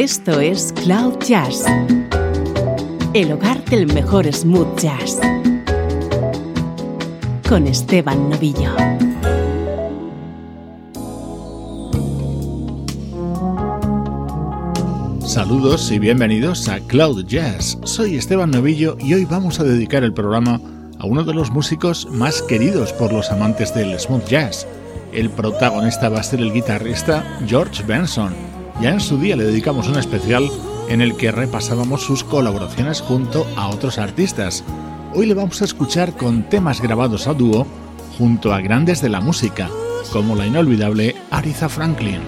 Esto es Cloud Jazz, el hogar del mejor smooth jazz, con Esteban Novillo. Saludos y bienvenidos a Cloud Jazz. Soy Esteban Novillo y hoy vamos a dedicar el programa a uno de los músicos más queridos por los amantes del smooth jazz. El protagonista va a ser el guitarrista George Benson. Ya en su día le dedicamos un especial en el que repasábamos sus colaboraciones junto a otros artistas. Hoy le vamos a escuchar con temas grabados a dúo junto a grandes de la música, como la inolvidable Aretha Franklin.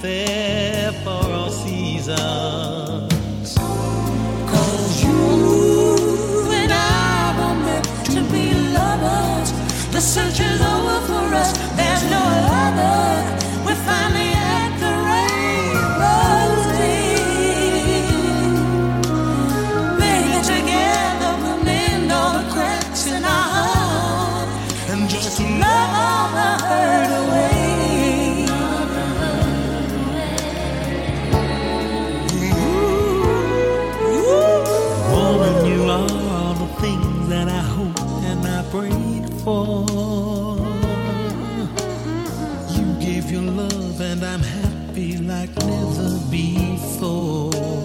Fair for all seasons. prayed for. You gave your love, and I'm happy like never before.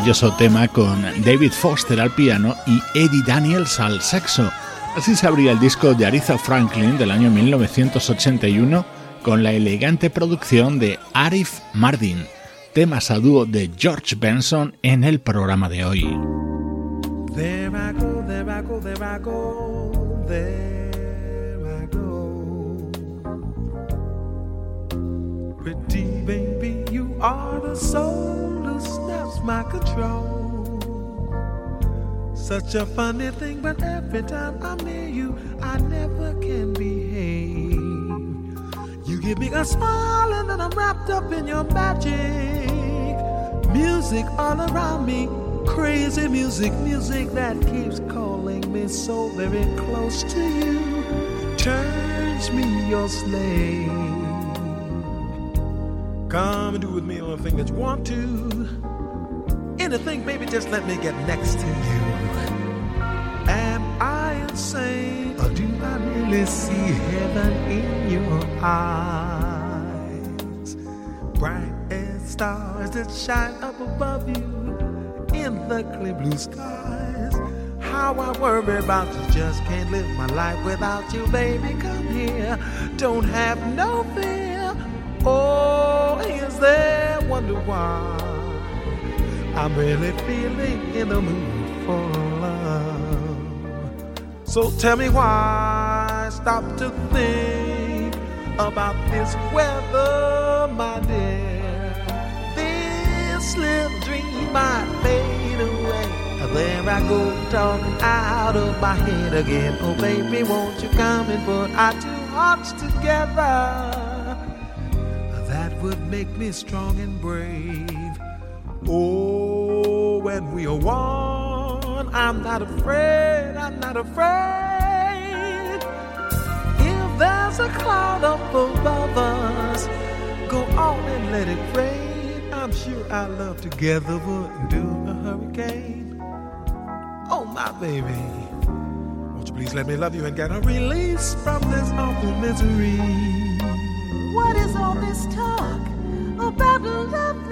Maravilloso tema con David Foster al piano y Eddie Daniels al saxo. Así se abría el disco de Aretha Franklin del año 1981 con la elegante producción de Arif Mardin, temas a dúo de George Benson en el programa de hoy. My control. Such a funny thing, but every time I'm near you, I never can behave. You give me a smile, and then I'm wrapped up in your magic. Music all around me, crazy music, music that keeps calling me so very close to you. Turns me your slave. Come and do with me anything that you want to anything, baby, just let me get next to you. Am I insane, or do I really see heaven in your eyes? Bright as stars that shine up above you in the clear blue skies. How I worry about you, just can't live my life without you, baby. Come here, don't have no fear. Oh, is there wonder why? I'm really feeling in the mood for love. So tell me why I stop to think about this weather, my dear. This little dream might fade away. There I go talking out of my head again. Oh baby, won't you come and put our two hearts together? That would make me strong and brave. Oh, when we are one, I'm not afraid, I'm not afraid. If there's a cloud up above us, go on and let it rain. I'm sure our love together would do a hurricane. Oh, my baby, won't you please let me love you and get a release from this awful misery? What is all this talk about loving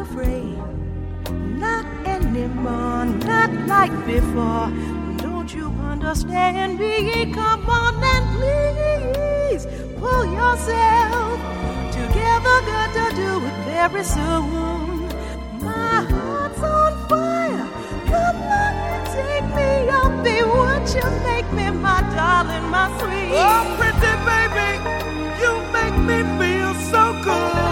afraid, not anymore, not like before. Don't you understand me? Come on and please pull yourself together. Got to do it very soon. My heart's on fire. Come on and take me up. Be what you make me, my darling, my sweet. Oh, pretty baby, you make me feel so good.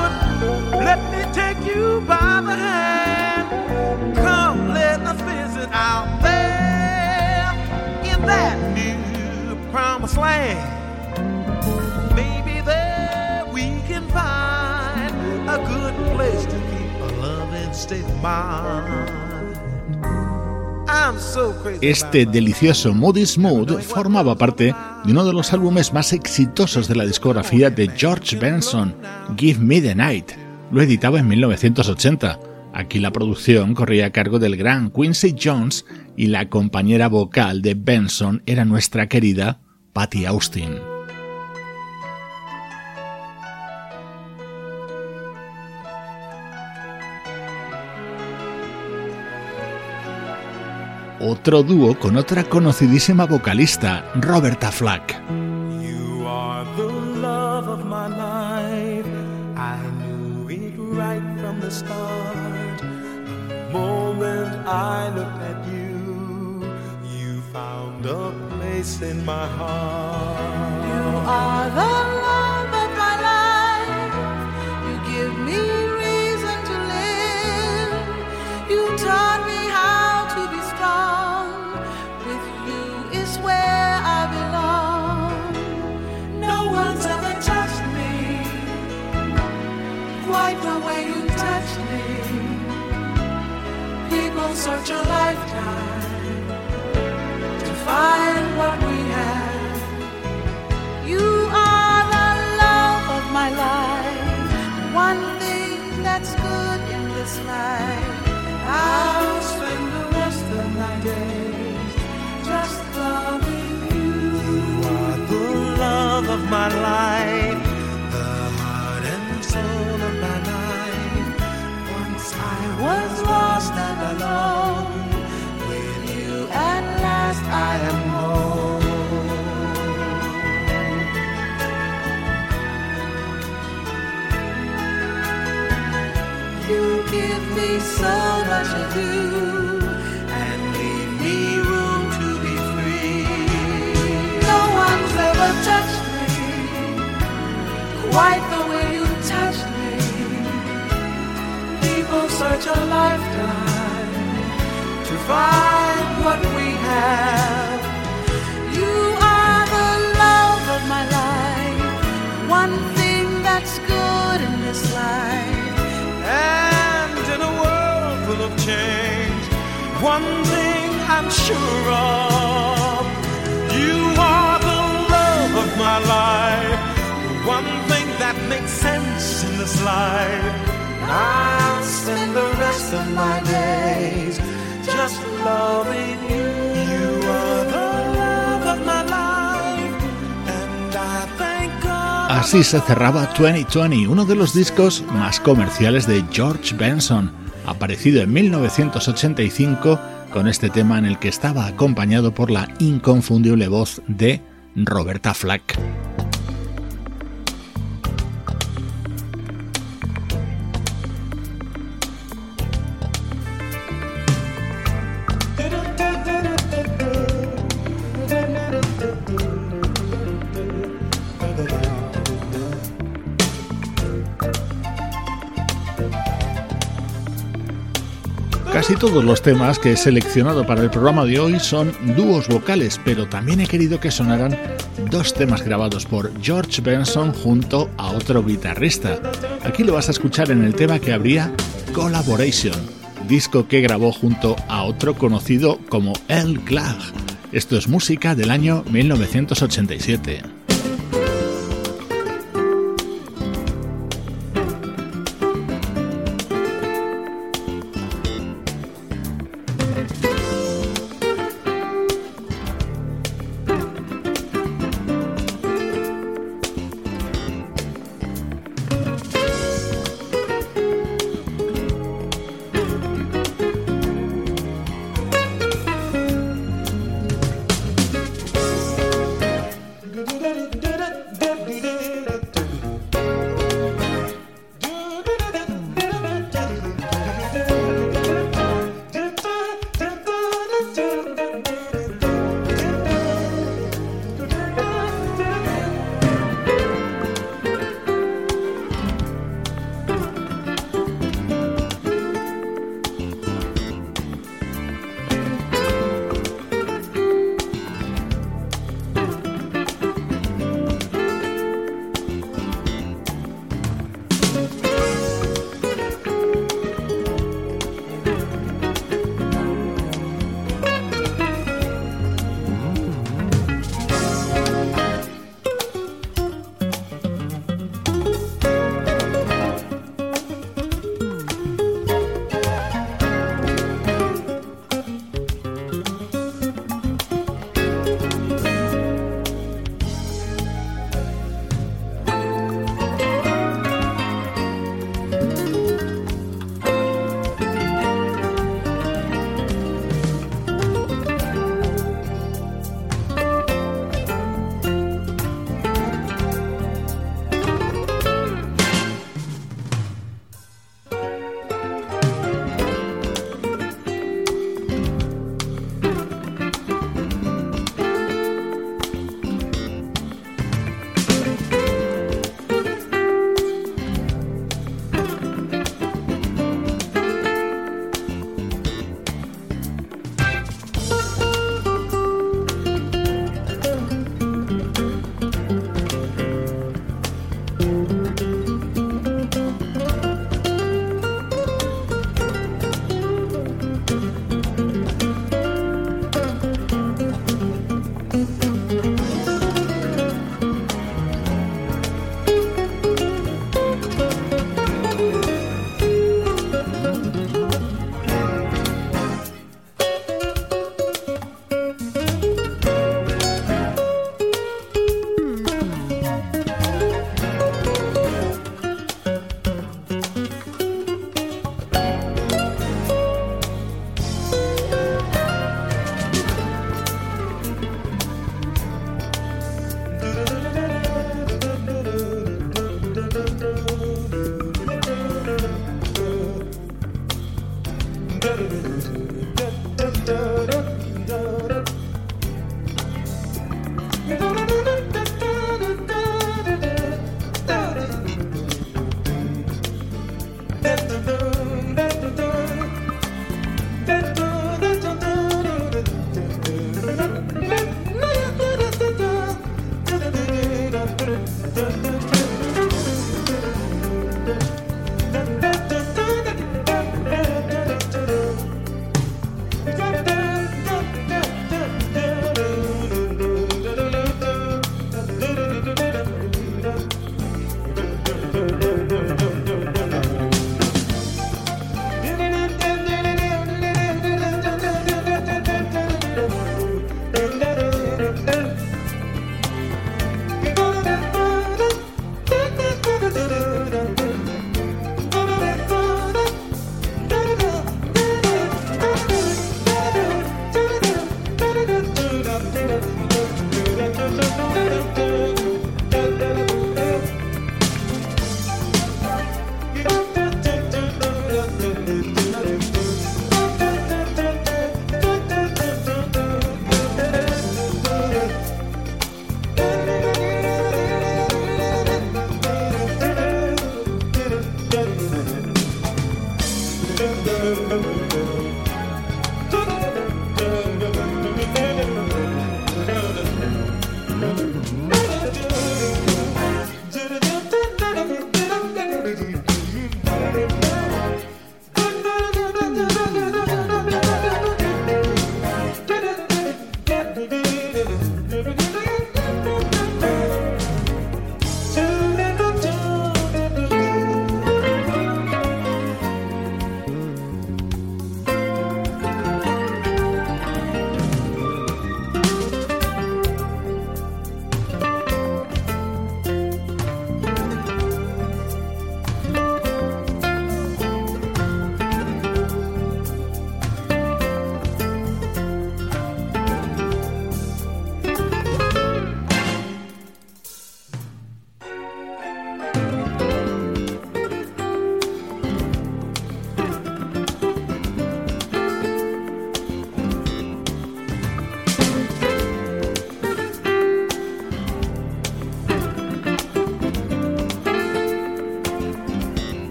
Let me take you by the hand. Come, let us visit out there in that new promised land. Maybe there we can find a good place to keep a loving state of mind. I'm so crazy Este delicioso Moody Smooth formaba parte de uno de los álbumes más exitosos de la discografía de George Benson, Give Me the Night. Lo editaba en 1980. Aquí la producción corría a cargo del gran Quincy Jones y la compañera vocal de Benson era nuestra querida Patty Austin. Otro dúo con otra conocidísima vocalista, Roberta Flack. Start. The moment I looked at you, you found a place in my heart. You are the People search a lifetime to find what we have. You are the love of my life. One thing that's good in this life. I'll spend the rest of my days just loving you. You are the love of my life, was lost and alone, with you at last I am home. You give me so much to do. and leave me room to be free. No one's ever touched me quite the Search a lifetime to find what we have. You are the love of my life. One thing that's good in this life. And in a world full of change, one thing I'm sure of you are the love of my life, one thing that makes sense in this life. I'll spend the rest of my days just loving you. You are the love of my life, and I thank God. Así se cerraba 2020, uno de los discos más comerciales de George Benson, aparecido en 1985 con este tema en el que estaba acompañado por la inconfundible voz de Roberta Flack. Casi todos los temas que he seleccionado para el programa de hoy son dúos vocales, pero también he querido que sonaran dos temas grabados por George Benson junto a otro guitarrista. Aquí lo vas a escuchar en el tema que habría Collaboration, disco que grabó junto a otro conocido como El Clag. Esto es música del año 1987.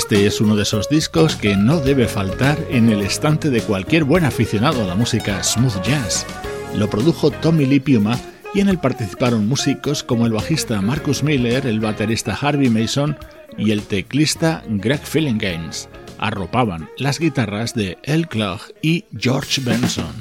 Este es uno de esos discos que no debe faltar en el estante de cualquier buen aficionado a la música smooth jazz. Lo produjo Tommy Lee Puma y en él participaron músicos como el bajista Marcus Miller, el baterista Harvey Mason y el teclista Greg Fillinganes. Arropaban las guitarras de El Clough y George Benson.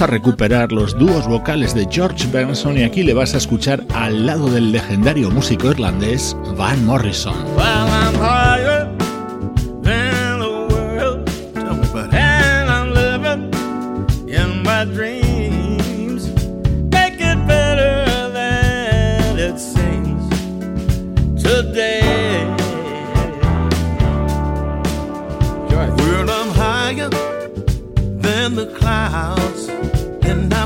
A recuperar los dúos vocales de George Benson y aquí le vas a escuchar al lado del legendario músico irlandés Van Morrison. Este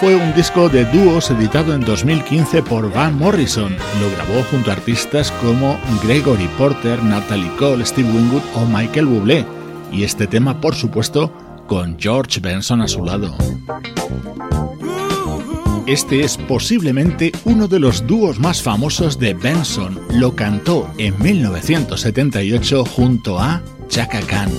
fue un disco de dúos editado en 2015 por Van Morrison. Lo grabó junto a artistas como Gregory Porter, Natalie Cole, Steve Winwood o Michael Bublé. Y este tema, por supuesto, con George Benson a su lado. Este es posiblemente uno de los dúos más famosos de Benson. Lo cantó en 1978 junto a Chaka Khan.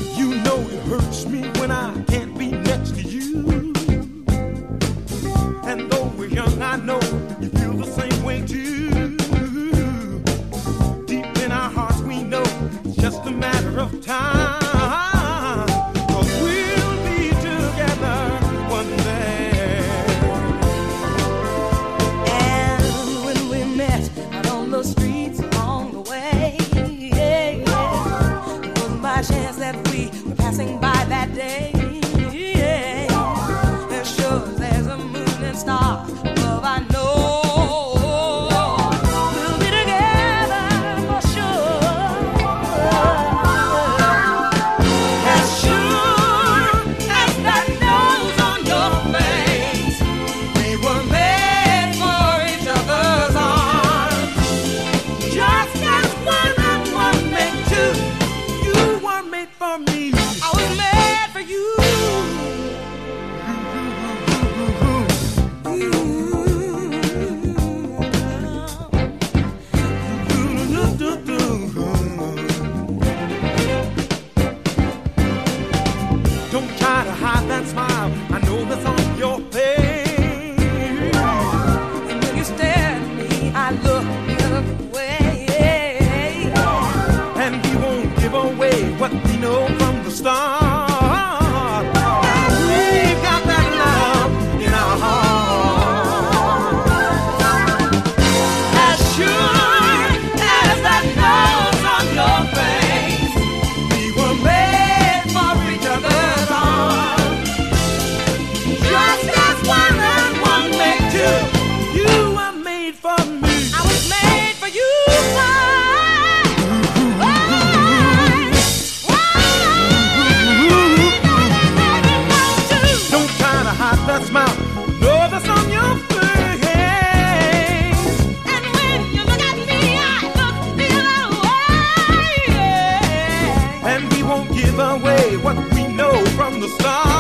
give away what we know from the start.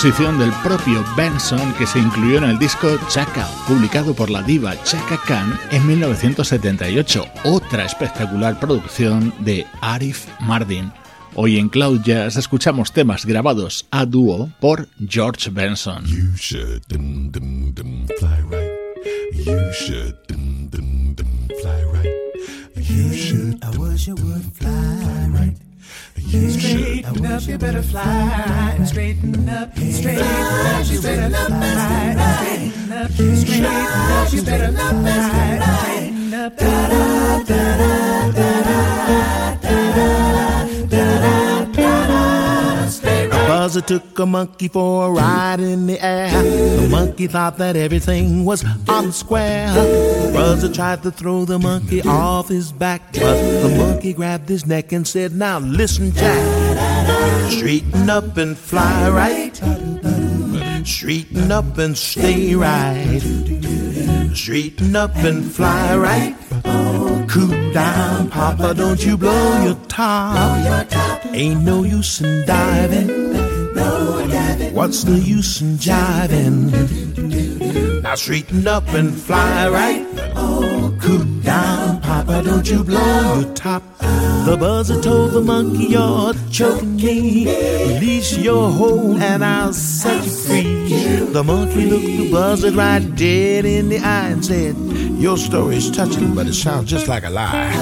Composición del propio Benson que se incluyó en el disco Chaka, publicado por la diva Chaka Khan en 1978, otra espectacular producción de Arif Mardin. Hoy en Cloud Jazz escuchamos temas grabados a dúo por George Benson. Straighten up, you better fly. Straighten up, straighten up, you better fly. Straighten up, straighten up, you better fly. Straighten up, da da da da da da da da. Buzzer took a monkey for a ride in the air. The monkey thought that everything was on square. Buzzer tried to throw the monkey off his back, but the monkey grabbed his neck and said, Now listen, Jack. Straighten up and fly right. Straighten up and stay right. Straighten up and fly right. Cool down, Papa, don't you blow your top. Ain't no use in diving. What's the use in jiving? Now straighten up and fly right. Oh, cool down, Papa, don't you blow your top. The buzzer told the monkey you're choking me. Release your hold and I'll set you free. The monkey looked the buzzer right dead in the eye and said, Your story's touching, but it sounds just like a lie.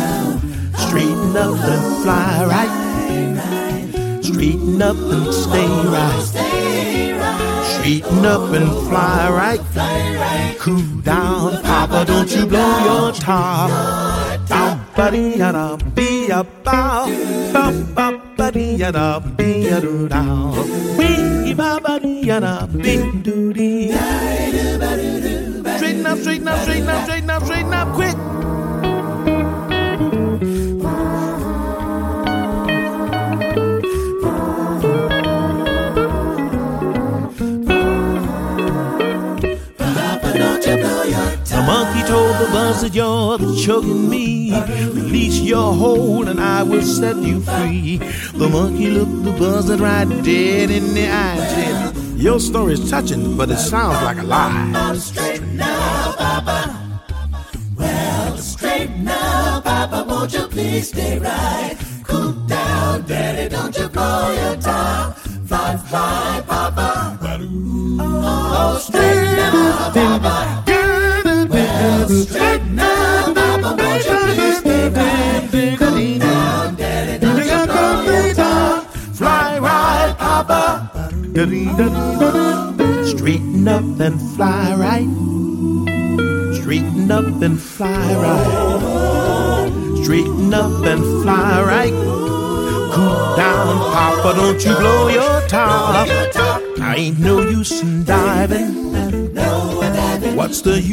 Straighten up and fly right. Straighten up and stay right. Straighten up and fly right. Cool down, Papa, don't you blow your top. Down, buddy, I'll be about. Bum, bum, buddy, I'll be a do down. Wee, ba, buddy, I'll be do dee. Straighten up, straighten up, straighten up, straighten up, straighten up, quick. The monkey told the buzzard, You're choking me. Release your hold and I will set you free. The monkey looked the buzzard right dead in the eye said, Your story's touching, but it sounds like a lie. Papa. Well, straighten up, Papa. Won't you please stay right? Cool down, Daddy. Don't you blow your top. Fly, fly, Papa. Straighten up, Papa. Well, straighten up, Papa. Won't you please stay right? Down, Daddy. Don't you your. Fly right, Papa. Straighten up and fly right. Straighten up and fly right. Straighten up and fly right. Cool down, Papa, don't you blow your top.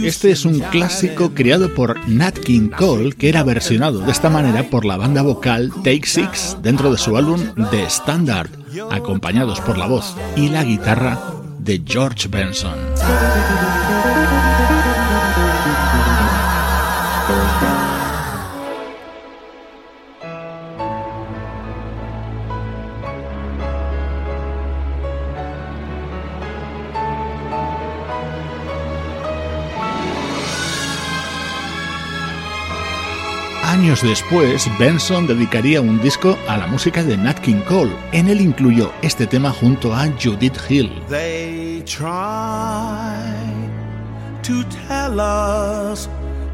Este es un clásico creado por Nat King Cole que era versionado de esta manera por la banda vocal Take Six dentro de su álbum The Standard, acompañados por la voz y la guitarra de George Benson. Años después, Benson dedicaría un disco a la música de Nat King Cole. En él incluyó este tema junto a Judith Hill.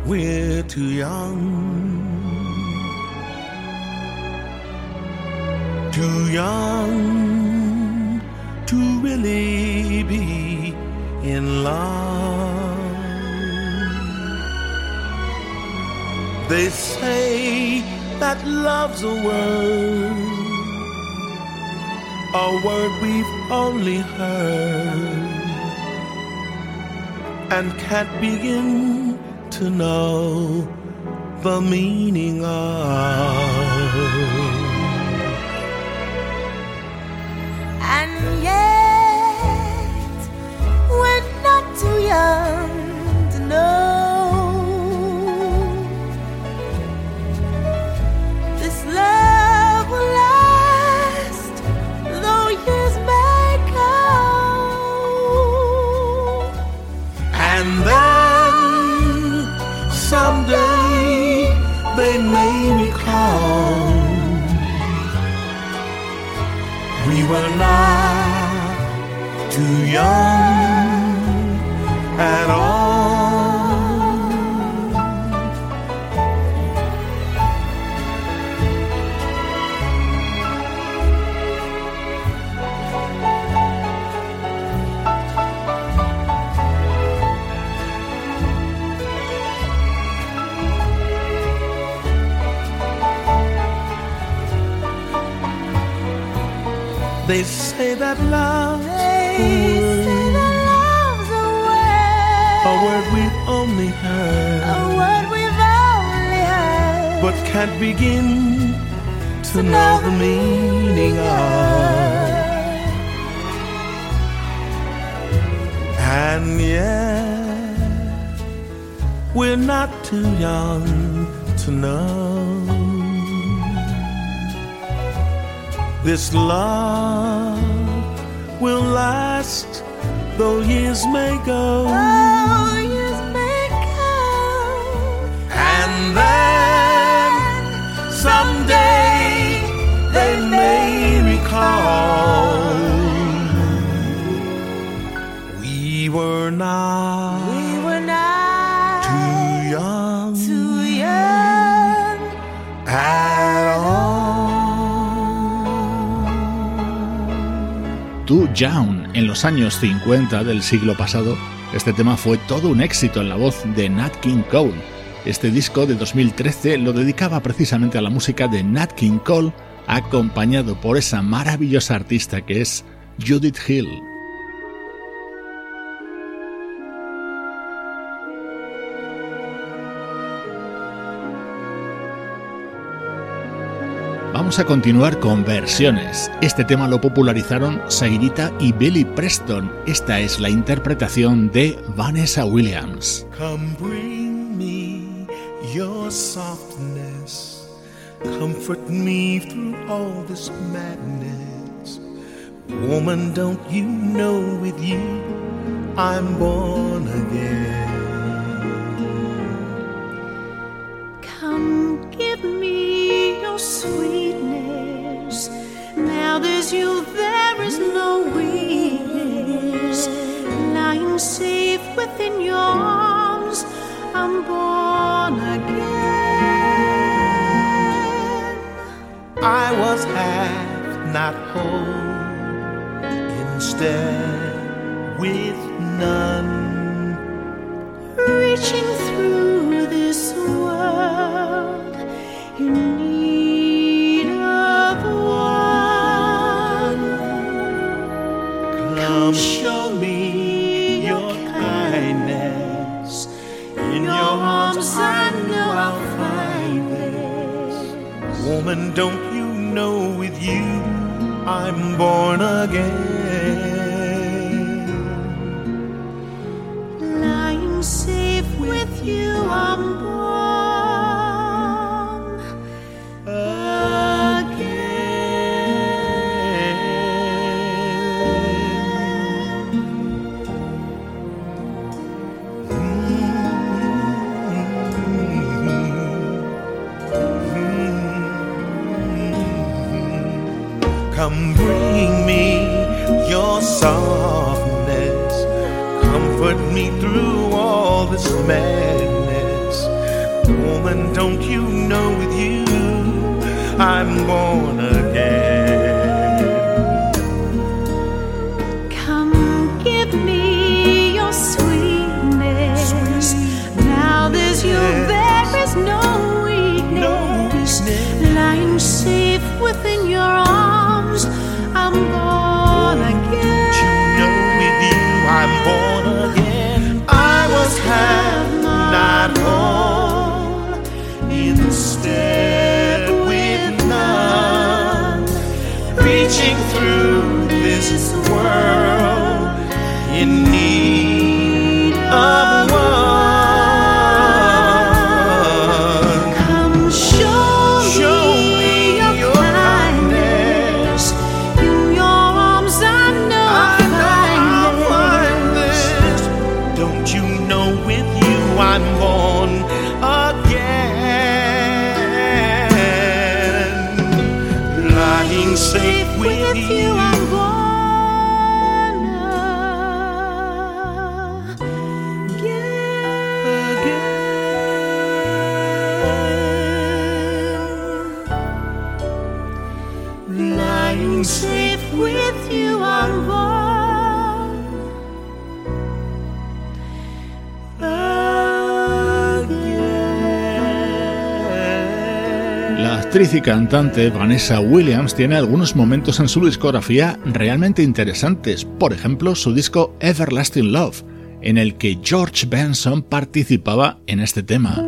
We're too young. Too young to really be in love. They say that love's a word, a word we've only heard and can't begin to know the meaning of. And yet, we're not too young to know this love will last, though years may Young. En los años 50 del siglo pasado, este tema fue todo un éxito en la voz de Nat King Cole. Este disco de 2013 lo dedicaba precisamente a la música de Nat King Cole, acompañado por esa maravillosa artista que es Judith Hill. Vamos a continuar con versiones. Este tema lo popularizaron Sairita y Billy Preston. Esta es la interpretación de Vanessa Williams. Come bring me your softness. Comfort me through all this madness. Woman, don't you know with you I'm born again? Come give me your sweetness. There's you, there is no weakness. Lying safe within your arms, I'm born again. I was half, not whole. Instead, with none. Reaching through this world in need Woman, don't you know with you I'm born again? Actriz y cantante Vanessa Williams tiene algunos momentos en su discografía realmente interesantes, por ejemplo su disco Everlasting Love, en el que George Benson participaba en este tema.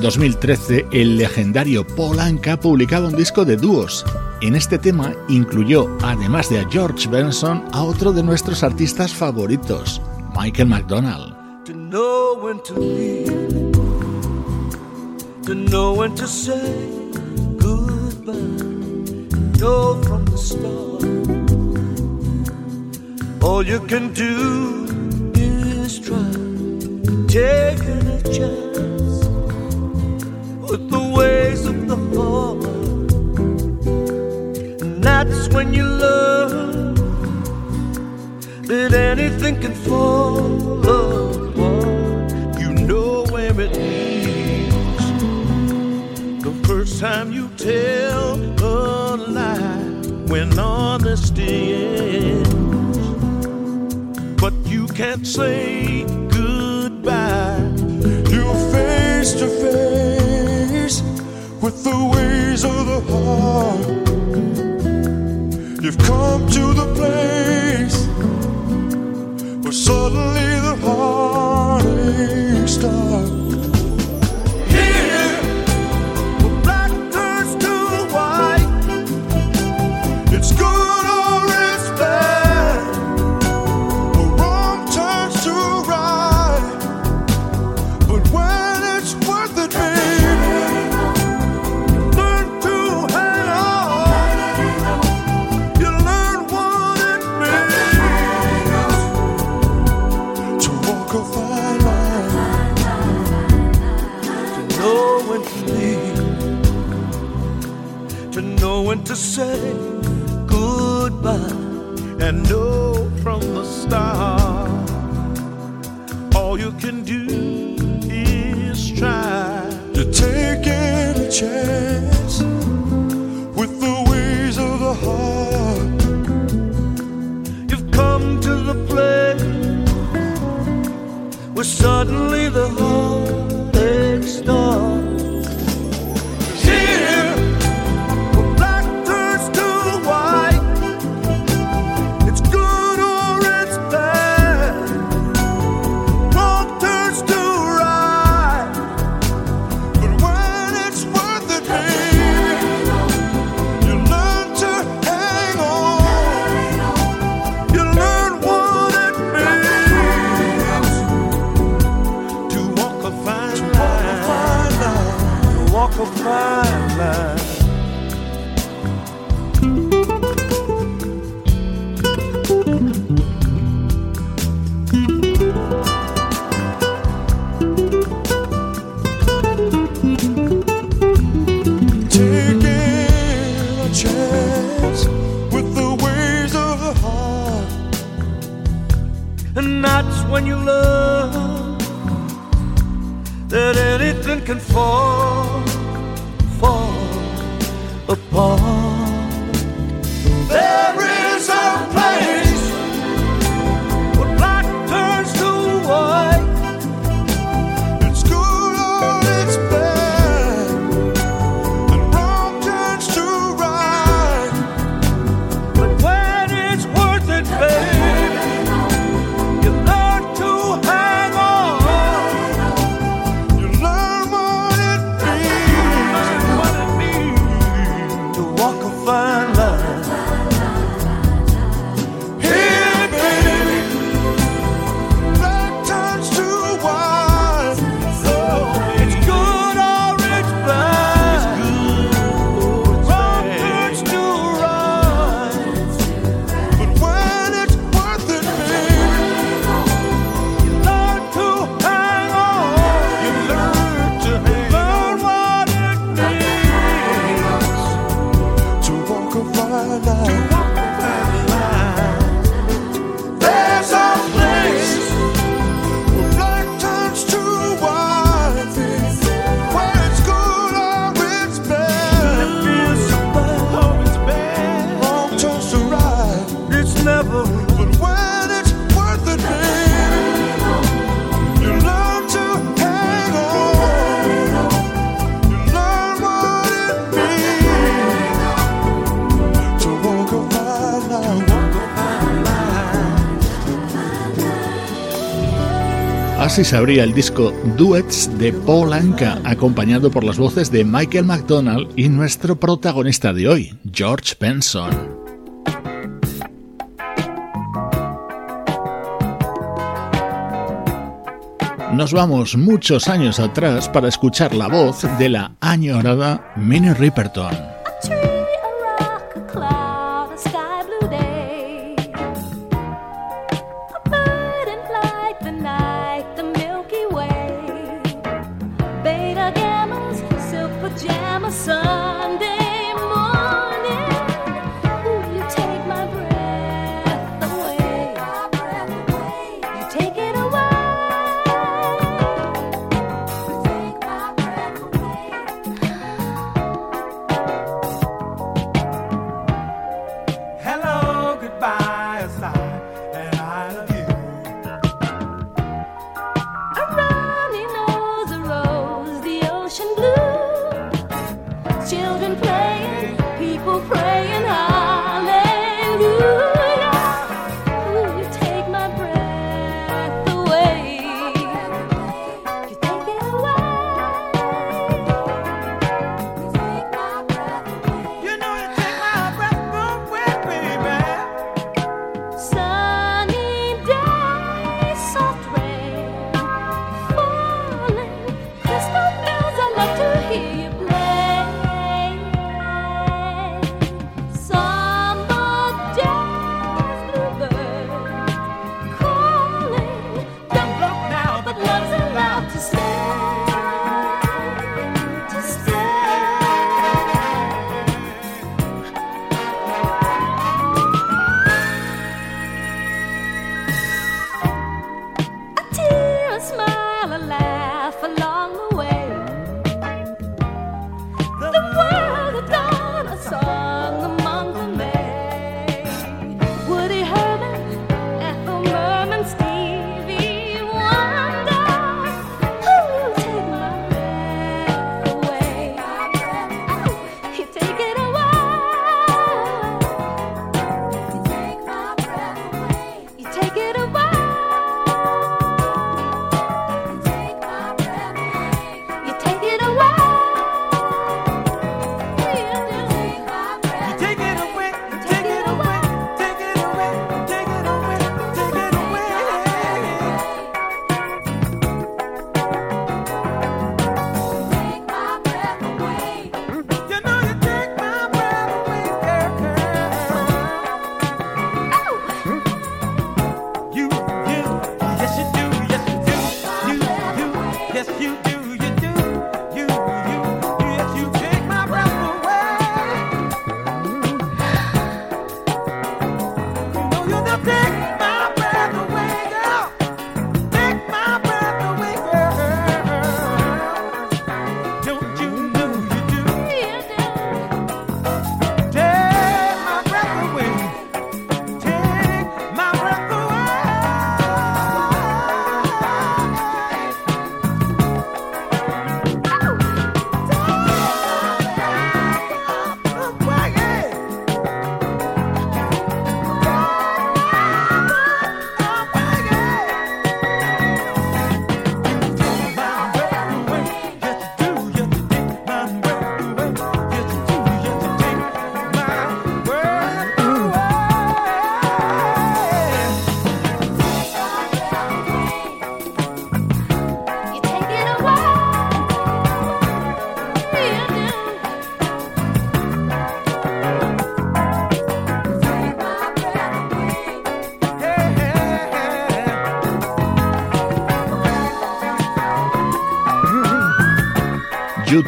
En 2013, el legendario Paul Anka publicaba un disco de dúos. En este tema incluyó, además de a George Benson, a otro de nuestros artistas favoritos, Michael McDonald. All you can do is try. When you love that anything can fall apart. You know where it leads. The first time you tell a lie when honesty ends. But you can't say goodbye. You're face to face with the ways of the heart. Come to the place And fall. así se abría el disco Duets de Paul Anka, acompañado por las voces de Michael McDonald y nuestro protagonista de hoy, George Benson. Nos vamos muchos años atrás para escuchar la voz de la añorada Minnie Riperton.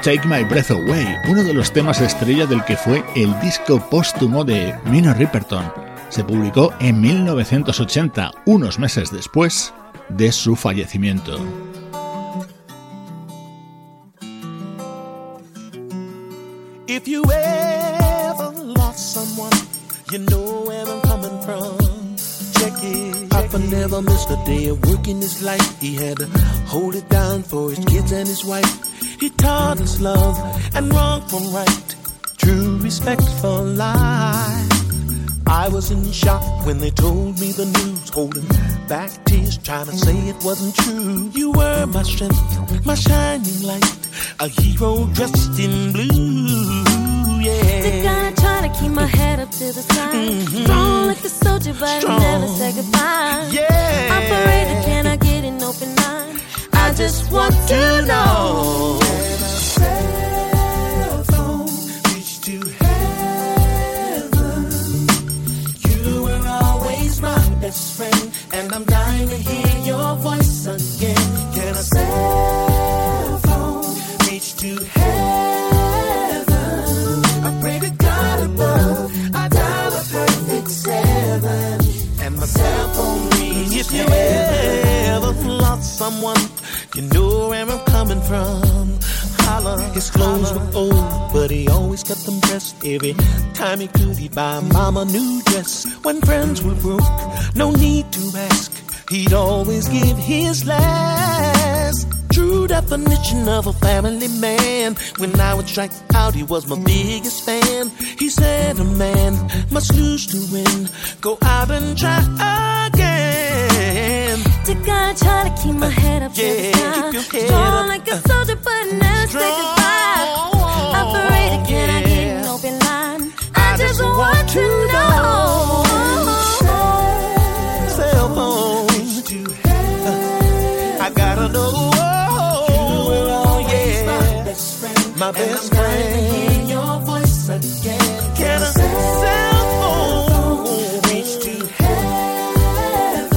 Take My Breath Away, uno de los temas estrella del que fue el disco póstumo de Minor Ripperton. Se publicó en 1980, unos meses después de su fallecimiento. If you ever lost someone, you know where I'm coming from. Check it. Papa never missed a day of work in his life. He had to hold it down for his kids and his wife. He love and wrong from right, true respect for life. I was in shock when they told me the news, holding back tears, trying to say it wasn't true. You were my strength, my shining light, a hero dressed in blue. Yeah. The guy trying to keep my head up to the sky. Mm-hmm. Strong like a soldier, but I never said goodbye. Yeah. Operator, can I get an open line? I just want to know. Heaven? I pray to God above, I a perfect seven, and my reach If you ever lost someone, you know where I'm coming from. His clothes were old, but he always kept them pressed. Every time he could, he'd buy mama new dress. When friends were broke, no need to ask. He'd always give his last. True definition of a family man. When I would strike out, he was my biggest fan. He said a man must lose to win. Go out and try again. To God, try to keep my head up yeah, to. Keep your head Strong up. like a soldier, but never say goodbye. Operator, can I get an open line? I, just want to know. Cell phone. I gotta know. My best friend. your voice again. Can a cell phone reach to heaven?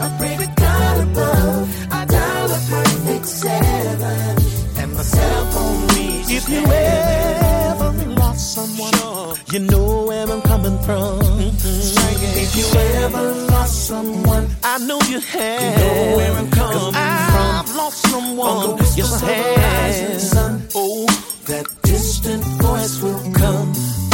I pray to God above. I dial a perfect seven, and my cell phone reach. If you ever lost someone, you know where I'm coming from. Mm-hmm. If you ever lost someone, I know you have. You know where I'm coming from. I've lost someone. Yes, I have. Son. Oh, that distant voice will come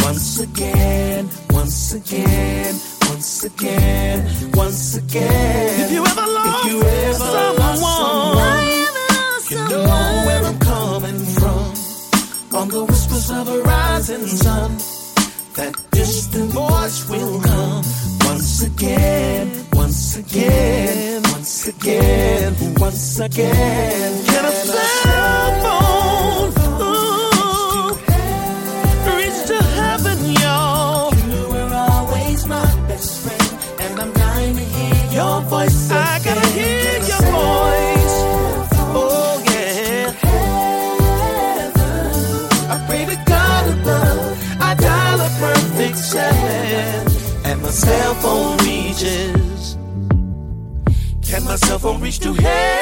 once again, once again, once again, once again. If you ever lost, you ever someone, I ever lost you someone. know where I'm coming from. On the whispers of a rising sun, that distant voice will come once again, once again, once again, once again. Get a Can my cell phone reach to heaven?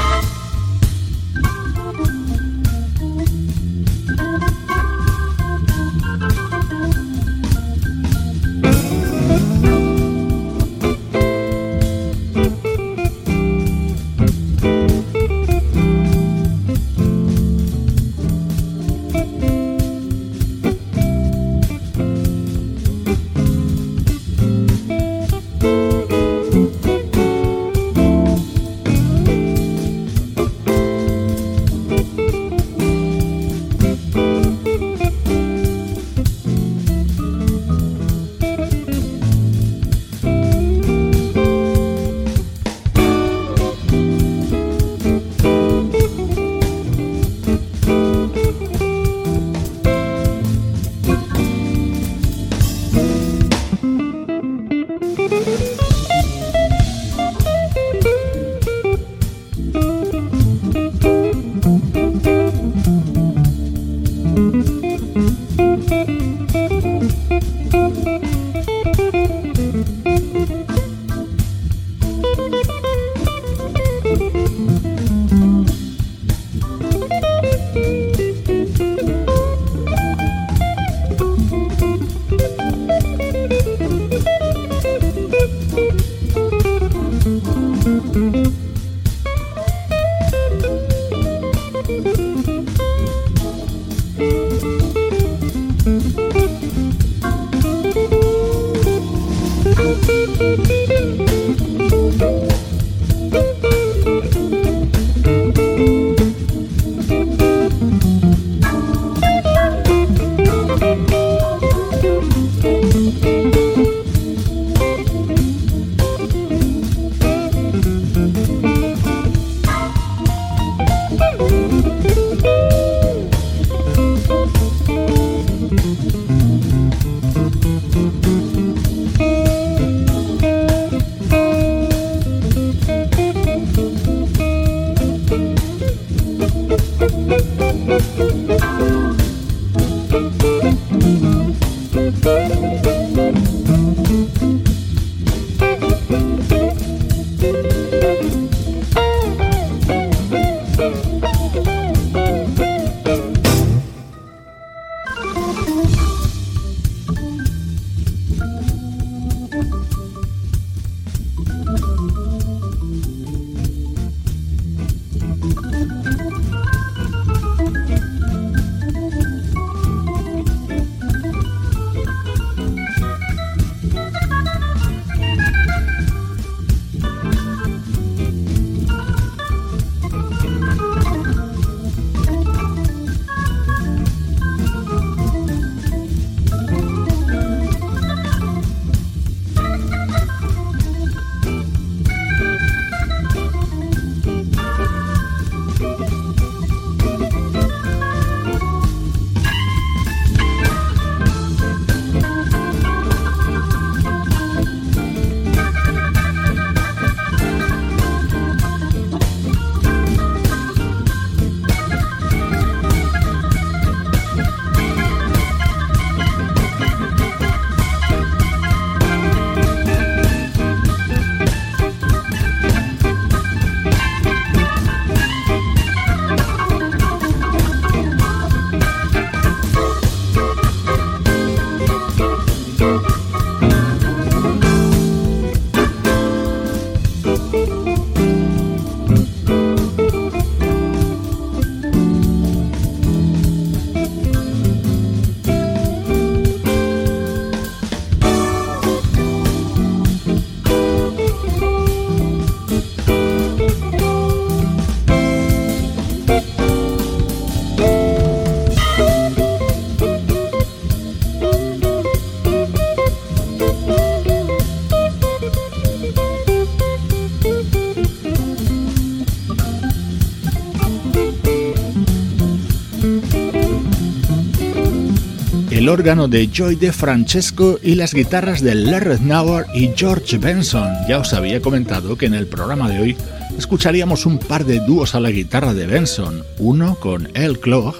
Órgano de Joy de Francesco y las guitarras de Larry Nauer y George Benson. Ya os había comentado que en el programa de hoy escucharíamos un par de dúos a la guitarra de Benson, uno con El Clog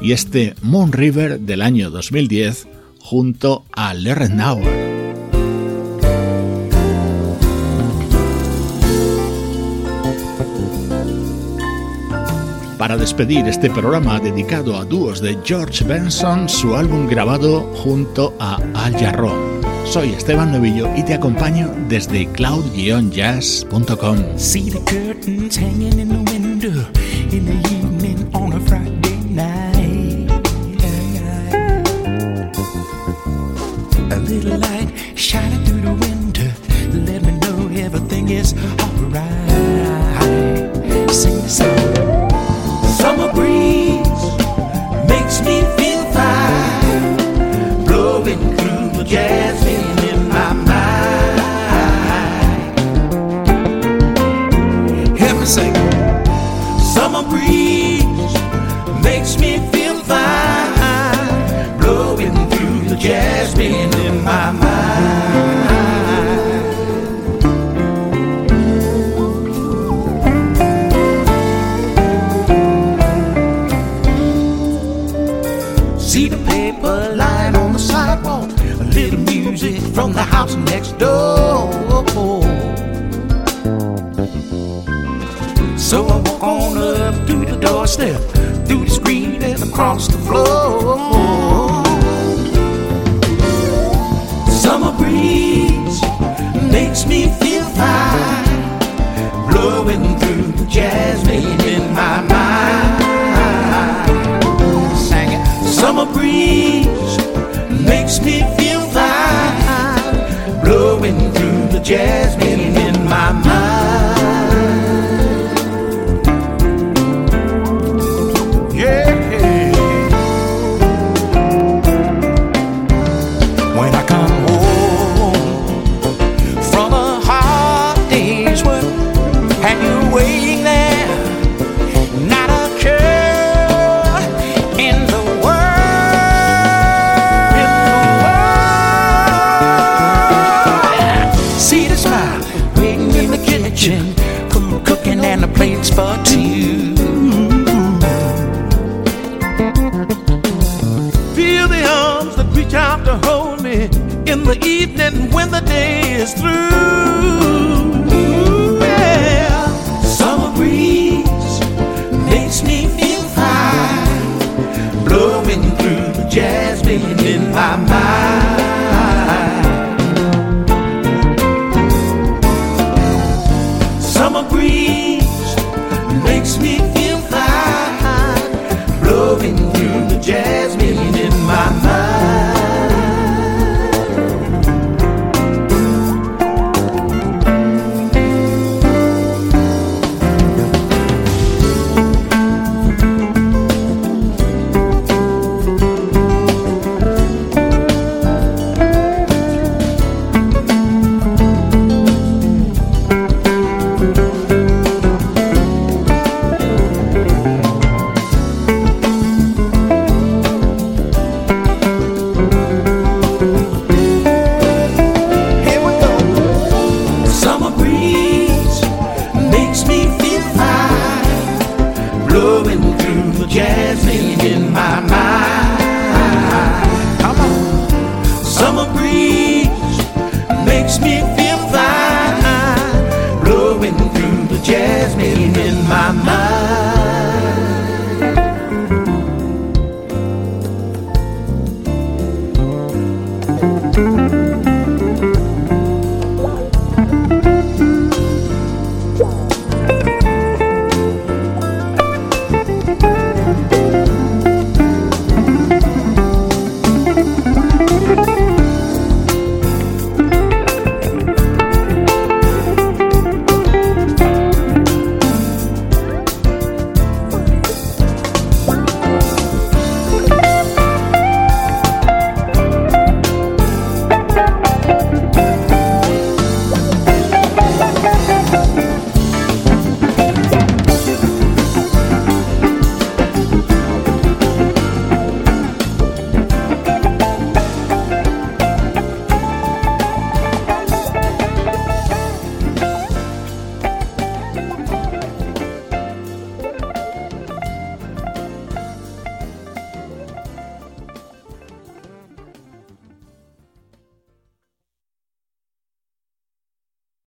y este Moon River del año 2010 junto a Larry Nauer. Despedir este programa dedicado a dúos de George Benson, su álbum grabado junto a Al Jarreau. Soy Esteban Novillo y te acompaño desde cloud-jazz.com. the house next door. So I walk on up to the doorstep, through the screen and across the floor. Summer breeze makes me feel fine, blowing through the jasmine in my mind. Summer breeze makes me feel blowing through the jasmine through.